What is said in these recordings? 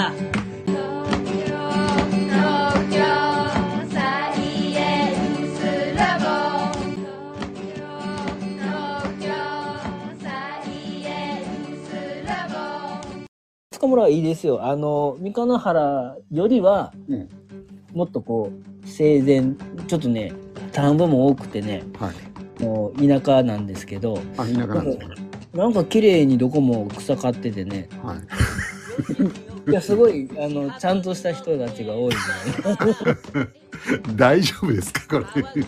だ塚村はいいですよ。あの、三河原よりは、うんもっとこう、整然、ちょっとね、田んぼも多くてね、はい。もう田舎なんですけど、あ、田舎なんですね。なんか綺麗にどこも草刈っててね、はい。いや、すごい、あの、ちゃんとした人たちが多いんじゃない 大丈夫ですか、これ。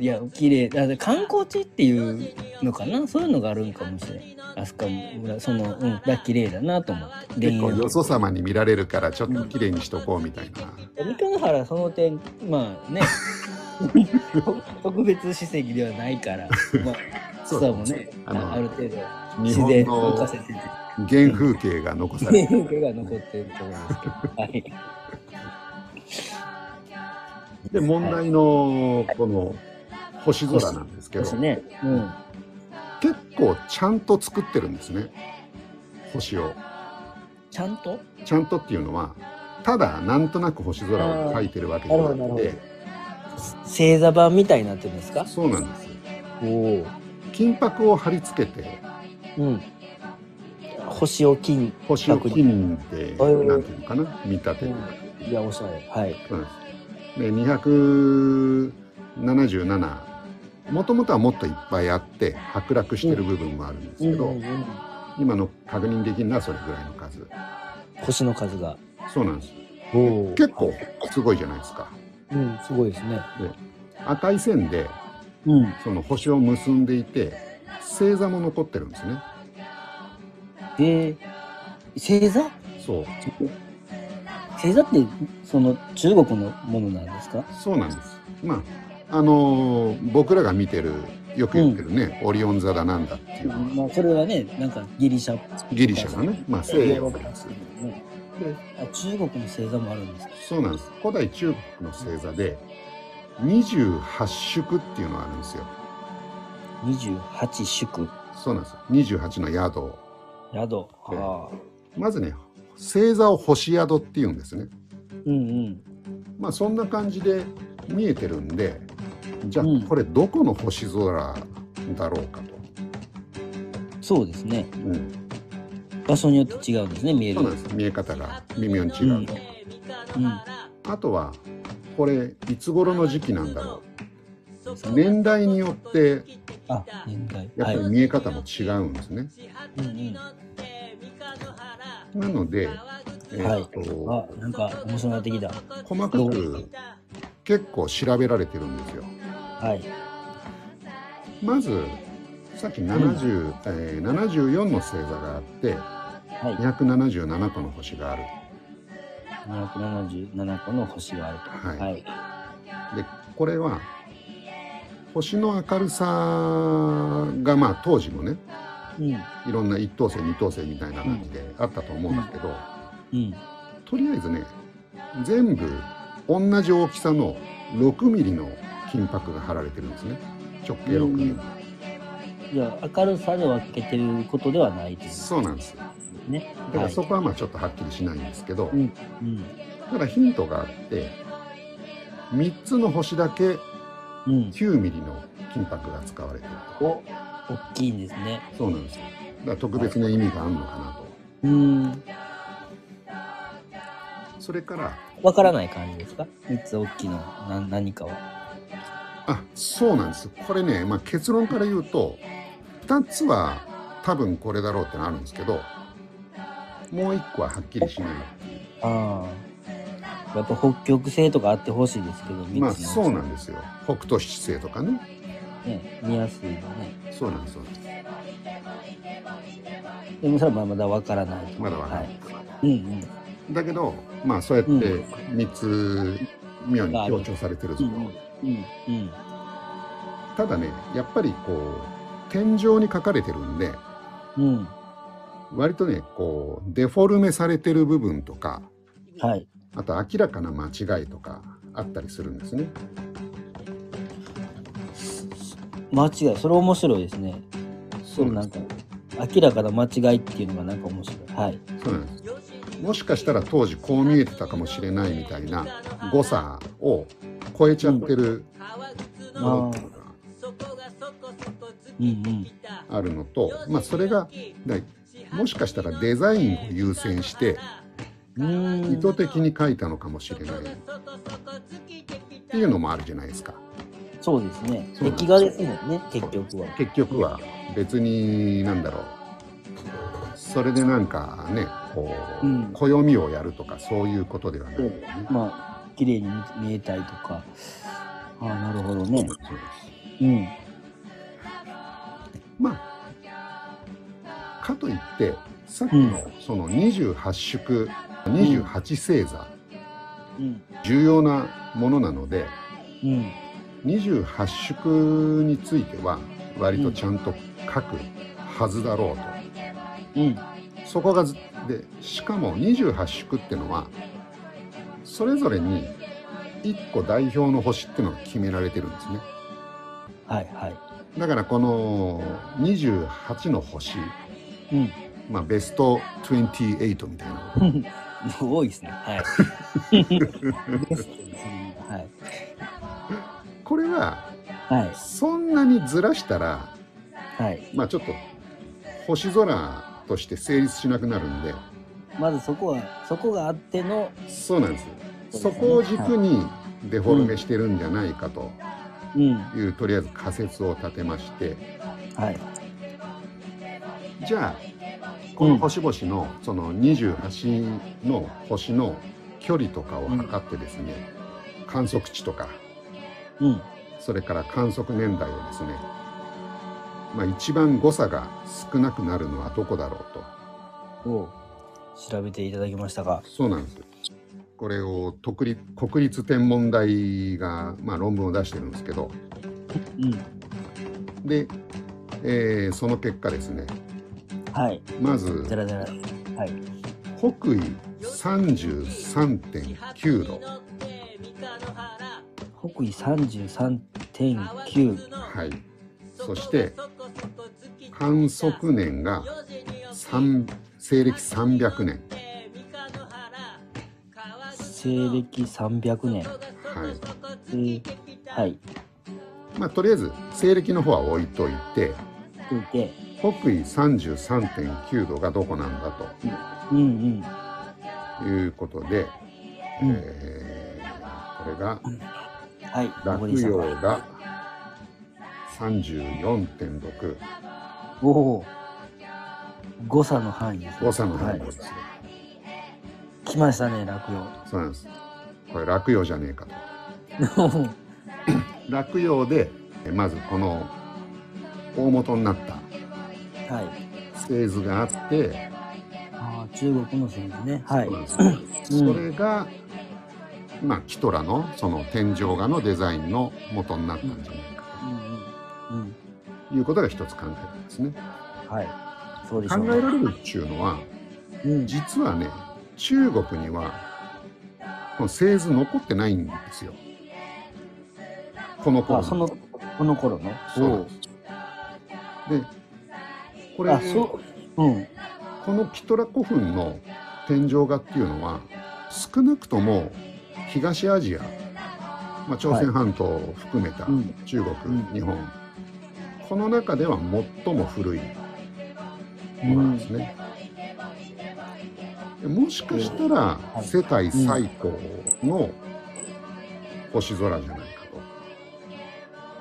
いや、綺麗。だって観光地っていうのかな？そういうのがあるんかもしれない。あそこも、その、うん、だ綺麗だなと思って。結構よそ様に見られるから、ちょっと綺麗にしとこうみたいな。三河原その点まあね特別史跡ではないからまあ そう草もねあある程度日自然を浮かせてて原風景が残されてる。風景が残ってると思うんですけど。はい。で、問題のこの星空なんですけど、私ね。うん。結構ちゃんと作ってるんですね。星を。ちゃんと？ちゃんとっていうのは、ただなんとなく星空を描いてるわけじゃなくて、星座版みたいになってるんですか？そうなんです。おお金箔を貼り付けて、うん星を金星を金で、はいなんていうのかな、見立ててる。いやおしゃれはいそうです。で、277、もともとはもっといっぱいあって、剥落してる部分もあるんですけど、今の確認できるのはそれぐらいの数。星の数がそうなんです。結構すごいじゃないですか。うんすごいですね赤い線でうんその星を結んでいて、星座も残ってるんですね。で星座？そう。星座ってその中国のものなんですか？そうなんです。まあ、あのー僕らが見てる、よく言ってるね、オリオン座だなんだっていうまあそれはねなんかギリシャギリシャがね、まあ西洋なんです。ねであ中国の星座もあるんですか？そうなんです。古代中国の星座で、28宿っていうのがあるんですよ。28宿そうなんです。28の宿。宿ああまずね、星座を星宿っていうんですね。うんうんまあそんな感じで見えてるんで、じゃあうんこれどこの星空だろうかと。そうですねうん、場所によって違うんですね見えるそうなんです。見え方が微妙に違うと。うんあとは、これいつ頃の時期なんだろう。年代によってあ年代やっぱはい。り見え方も違うんですね。うんうん。なので、えはい。ーっとあなんか面白くなってきた。細かく結構調べられてるんですよ。はい。まずさっき70、えー74の星座があってはい。277個の星がある。277個の星があると。はい。はい。でこれは星の明るさがまあ当時もねうん。いろんな一等星二等星みたいな感じであったと思うんですけど、うん。とりあえずね全部同じ大きさの6ミリの金箔が貼られてるんですね。直径6ミリ、うん。じゃあ明るさで分けてることではないという。そうなんですね。だからそこはまあちょっとはっきりしないんですけど、うん。うん。ただヒントがあって3つの星だけうん9ミリの金箔が使われてると。お大きいんですね。そうなんですよ。だから特別な意味があるのかなと。うん。それからわからない感じですか？三つ大きいのな何かはあそうなんです。これね、まあ、結論から言うと2つは多分これだろうってのあるんですけどもう1個ははっきりしないああやっぱ北極星とかあってほしいですけどまあそうなんですよ。北斗七星とかね。ね見やすいのね。そうなんですそうです。でもそれはまだわからないと。まだわからない。はい、うんうん。だけどまあそうやってうん。3つ妙に強調されてるぞと、うんうんうん。ただねやっぱりこう天井に書かれてるんでうん。割とねこうデフォルメされてる部分とかはいあと明らかな間違いとかあったりするんですね。間違い。それ面白いですね。それなんか明らかな間違いっていうのがなんか面白い。はい。そうなんです。もしかしたら当時こう見えてたかもしれないみたいな誤差を超えちゃってるものっていうのがあるのと、まあ、それがだもしかしたらデザインを優先して意図的に書いたのかもしれない。っていうのもあるじゃないですか。そうですね。壁画ですもんね結局は。結局は。別になんだろう。それでなんかねこう、うん。暦をやるとかそういうことではないよね。まあ綺麗に見見えたりとか。ああなるほどね。そうです。うん。まあかといってさっきのその28宿28星座、うん。重要なものなのでうん28宿については割とちゃんと書くはずだろうと。うん。そこがずでしかも28宿ってのはそれぞれに1個代表の星っていうのが決められてるんですね。はいはい。だからこの28の星うん。まあベスト28みたいな 多いですね。はい。ははいこれははい。そんなにずらしたらはい。まあちょっと星空として成立しなくなるんで。まずそこはそこがあってのそうなんですそですね。そうこを軸にデフォルメしてるんじゃないかと。うん。いうとりあえず仮説を立てまして。はい。じゃあこの星々のその28の星の距離とかを測ってですね、観測値とかうん。それから観測年代をですね、まあ、一番誤差が少なくなるのはどこだろうと。を調べていただきましたが。そうなんです。これを国立国立天文台が、まあ、論文を出してるんですけど。うん。で、えーその結果ですねはい。まずじゃらじゃらはい。北緯33.9度。北緯33.9はい。そして観測年が3西暦300年。西暦300年。はい。えーはい。まあとりあえず西暦の方は置いといてといて北緯33.9度がどこなんだうんうんと。いうことで、うん。えーこれがはい落葉が34.6おお誤差の範囲ですね。誤差の範囲ですよ、来ましたね落そうなんです。これ落葉じゃねえかと。葉落葉でえまずこの大元になったはい製図があって、ああ中国の線ですね。はい。そうなんですうん。それが、まあキトラのその天井画のデザインの元になったんじゃないかうんうんうん。ということが一つ考えられますね。はい。そうでしょう考えられるっていうのはうん。実はね中国にはこの製図残ってないんですよ。この頃あそのこの頃の？そう。でこれあそう。うん。このキトラ古墳の天井画っていうのは少なくとも東アジア、まあ、朝鮮半島を含めたうん中国、うん。日本この中では最も古いものなんですね。でもしかしたらはい。世界最高の星空じゃないか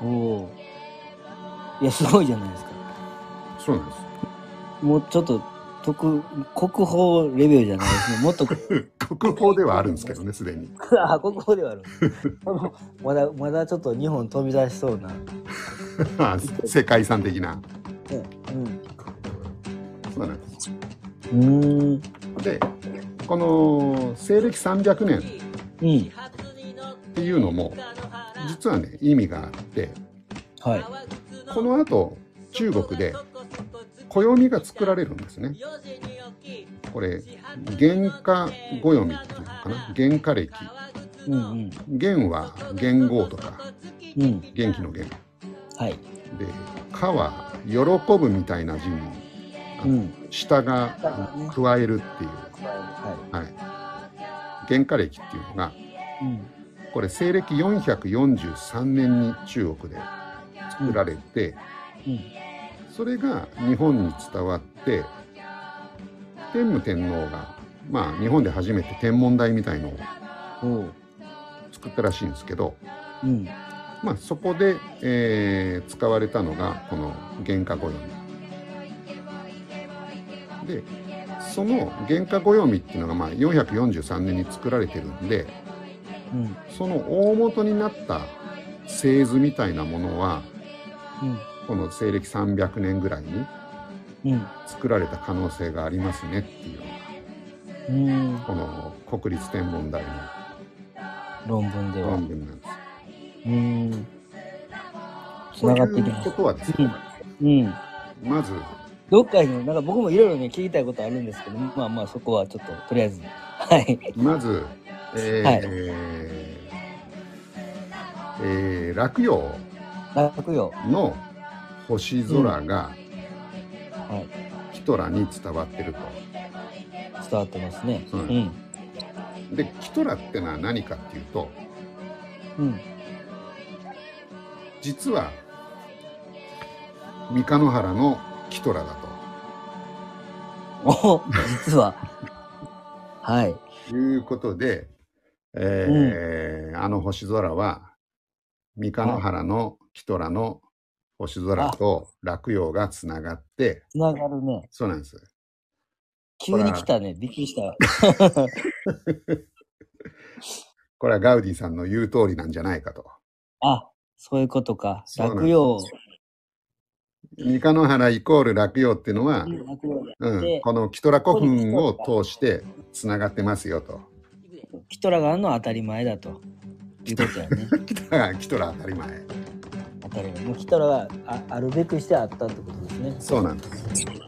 と。おおいやすごいじゃないですか。そうなんです。もうちょっと特国宝レベルじゃないですね。もっと。国宝ではあるんですけどね、すでに。あ国宝ではある。まだまだちょっと日本飛び出しそうな、世界遺産的な。ね、そうなんです。うん。で、この西暦300年。うんっていうのも、実はね、意味があって、はい。この後、中国で暦が作られるんですね。これ、元化暦っていうのかな？元化暦。うんうん元は元号とか、うん元気の元。はいで、化は喜ぶみたいな字に、うん。下が加えるっていう、ははい、原価歴っていうのがい。うん。これ西暦443年に中国で作られて、うん。それが日本に伝わって天武天皇がまあ日本で初めて天文台みたいのを。作ったらしいんですけど、うん。まあ、そこで、えー使われたのがこの原価暦でその原価暦っていうのがまあ443年に作られてるんでうん。その大元になった製図みたいなものはうん。この西暦300年ぐらいにうん。作られた可能性がありますねっていうのがうん。この国立天文台の論文では論。文なんです。うん。つとながってきますこ。とはですね、うん。まずどっかに、なんか僕もいろいろね、聞きたいことあるんですけど、まあまあそこはちょっと、とりあえず。はい。まず、えーはいえー落葉楽よ。の星空がはい。キトラに伝わってると。伝わってますね。ううんん。でキトラってのは何かっていうとうん。実は三日野原のキトラだお実は。はい。ということで、えーあの星空は三日野原のキトラの星空と落葉がつながってつながるね。そうなんです。急に来たね。びっくりした。これはガウディさんの言う通りなんじゃないかと。あ、そういうことか。落葉。三日野原イコール落葉っていうのは、うんで、このキトラ古墳を通してつながってますよと。キトラがあるのは当たり前だと。いうことやね。キトラキトラ当たり前。当たり前。もうキトラがああるべくしてあったってことですね。そうなんです。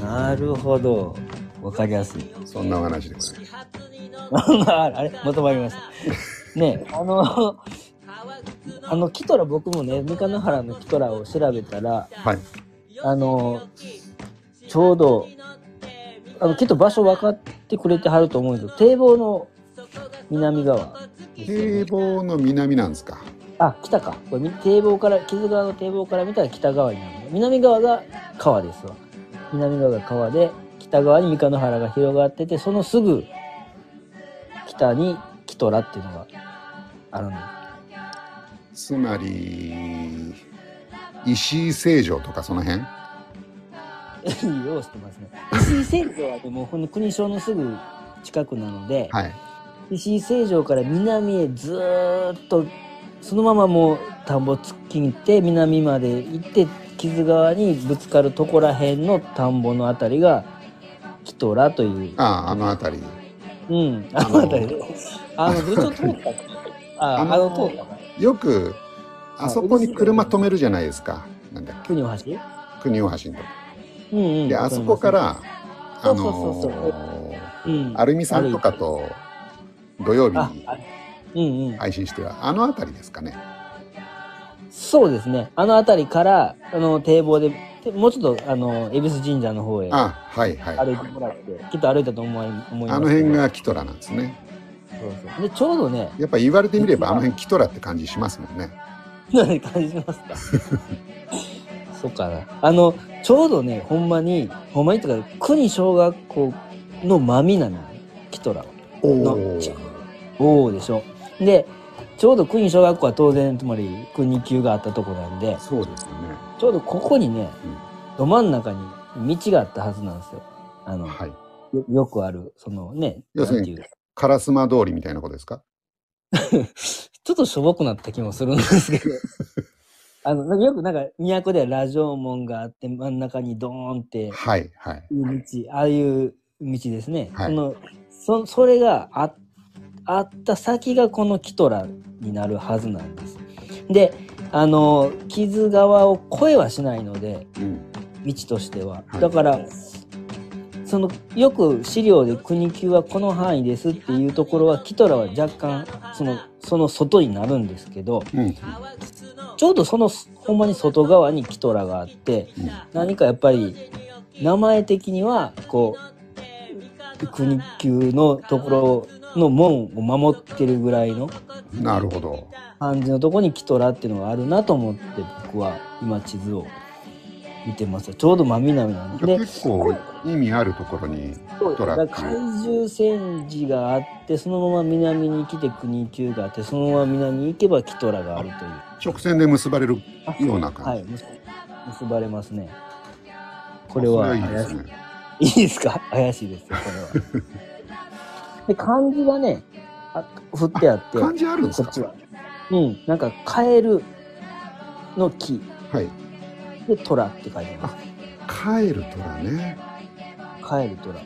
なるほど。わかりやすい。そんなお話でございます。あれまとまりました。ねあの、あの、キトラ僕もね、三日野原のキトラを調べたら、はい。あの、ちょうど、あの、きっと場所分かってくれてはると思うんですけど、堤防の南側ね堤防の南なんですか。あ、北か。これみ堤防から、木津川の堤防から見たら北側になるの。南側が川ですわ。南側が川で、北側に三日野原が広がってて、そのすぐ北にキトラっていうのがあるんです。つまり、石井成城とかその辺？ようしてますね。石井成城はでも、ほんの国省のすぐ近くなので、はい。石井成城から南へずーっとそのままもう田んぼ突っ切って南まで行って木津川にぶつかるとこらへんの田んぼのあたりがキトラという。ああ、あの辺り。うん。ああののあたり。であのどっち通ったあああのの通ったかよく、あそこに車止めるじゃないですか。なんだっけ。国大橋？国大橋のとこ。うんうんで、あそこから、あのアルミさんとかと土曜日あにあうんうん配信しては、あの辺りですかね。そうですねあのあたりからあの堤防ででもうちょっとあの恵比寿神社の方へあ、はいはい。歩いてもらって、きっと歩いたと思い思いますあの辺がキトラなんですね。そうそうでちょうどねやっぱ言われてみればあの辺キトラって感じしますもんね。何感じますか？そうかなあのちょうどねほんまにほんまにとか国小学校の真南なのキトラのお。おおでしょでちょうど国小学校は当然つまり国級があったとこなんでそうですよね。ちょうどここにね、うんど真ん中に道があったはずなんですよあの、はい。よよくあるそのね要するに通りみたいなことですか？ちょっとしょぼくなった気もするんですけど。あの、なんかよくなんか、都ではラジオ門があって、真ん中にドーンってはいはい。道、ああいう道ですね。はいその、そ、それがあ、あった先がこのキトラになるはずなんです。で、あの、木津川を越えはしないので、うん。道としては。はいだから、その、よく資料で国級はこの範囲ですっていうところは、キトラは若干、その、その外になるんですけど、うん。ちょうどそのほんまに外側にキトラがあってうん何かやっぱり名前的にはこう国級のところの門を守ってるぐらいのなるほど。感じのとこにキトラっていうのがあるなと思って僕は今地図を見てます。ちょうど真南なんで。結構意味あるところにトラだから怪獣戦時があってそのまま南に来て国級があってそのまま南に行けばキトラがあるという。直線で結ばれるあような感じ。はい結結ばれますね。これはそいい怪しい。ですね。いいですか？怪しいですよこれは で漢字がねあ振ってあって漢字あるんですか？こっちはうんなんかカエルの木はい。で虎って書いてますカエルトラね。カエル虎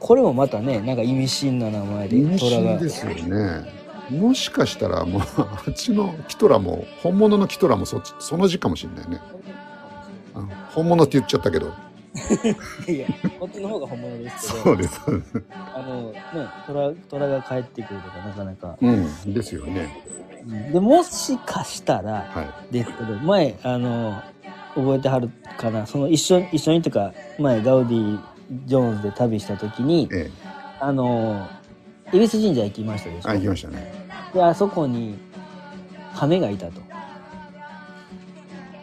これもまたねなんか意味深な名前で意味深ですよね。もしかしたらもうあっちのキトラも本物のキトラもそっちその字かもしれないね。あ本物って言っちゃったけど。いやこっちの方が本物ですけどそうです。あのね虎虎が帰ってくるとかなかなか、うん。ですよね。でもしかしたらはい。ですけど前あの覚えてはるかなその一緒一緒にというか前ガウディ・ジョーンズで旅した時にええ。あの恵比寿神社行きましたでしょ？あ、行きましたね。であそこに亀がいたと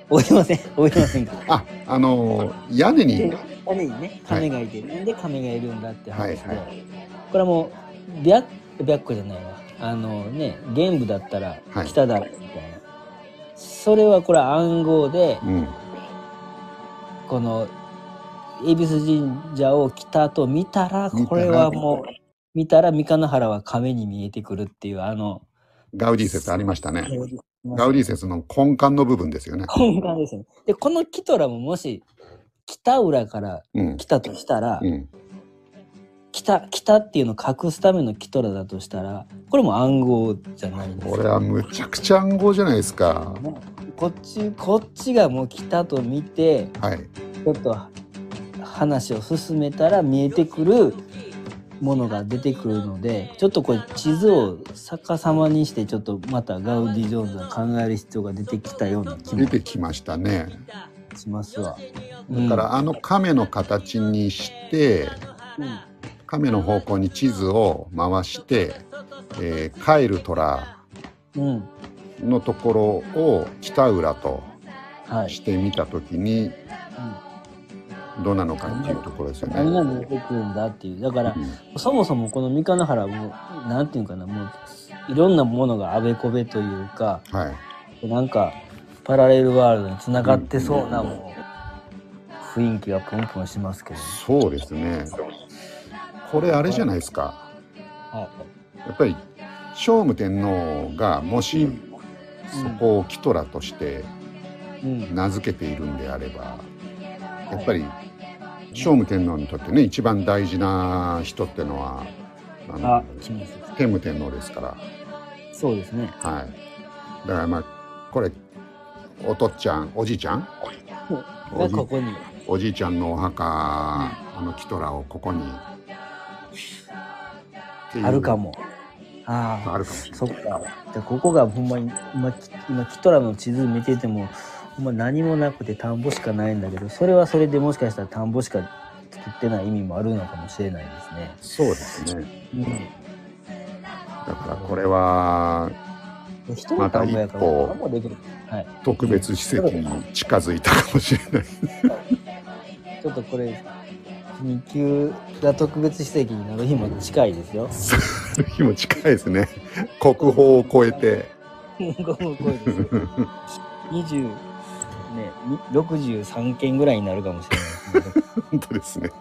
覚えてません。覚えてませんか？あ、あのー屋根に。屋根にね亀がいて、なんで亀がいるんだって話で、はいはこれはもう白白虎じゃないわ。あのね玄武だったらはい。北だみたいな、それはこれは暗号でうん。この恵比寿神社を北と見たら見たら。これはもう見たら三日野原は亀に見えてくるっていうあのガウディ説ありましたね。ガウディ説の根幹の部分ですよね。根幹ですねでこのキトラももし北浦からうん。来たとしたら、うん。北北っていうのを隠すためのキトラだとしたらこれも暗号じゃないんですこれはむちゃくちゃ暗号じゃないですか。ねこっちこっちがもう北と見てはい。ちょっと話を進めたら見えてくるものが出てくるのでちょっとこれ地図を逆さまにしてちょっとまたガウディ・ジョーンズが考える必要が出てきたような気も出てきましたね。しますわ。だからあの亀の形にして、うん、亀の方向に地図を回して、えー、カエルトラうん、のところを北浦とはい。してみたときにうんどうなのかっていうところですよ何がね。見えてくるんだっていうだからうんそもそもこの三日野原もなんていうかなもういろんなものがあべこべというかはい。なんかパラレルワールドにつながってそうなもう雰囲気がプンプンしますけど、ねそうですね。これあれじゃないですか。はやっぱり聖武天皇がもしうんそこをキトラとしていうん、名付けているんであればやっぱり聖武天皇にとってね一番大事な人ってのはあのあ天武天皇ですから。そうですね。はい。だからまあこれおとっちゃんおじいちゃん？おじがここに。おじいちゃんのお墓、あのキトラをここに。あるかも。あああるかもしれない。そっか。ここがほんまに今き今キトラの地図見ててもほんま何もなくて田んぼしかないんだけどそれはそれでもしかしたら田んぼしか作ってない意味もあるのかもしれないですそうですねね。だからこれはまた一歩。はい。特別施設に近づいたかもしれないちょっとこれ日給が特別施設になる日も近いですよ。日も近いですね国宝を超えてこの声ですよ。ね六十三件ぐらいになるかもしれないですね。本当ですね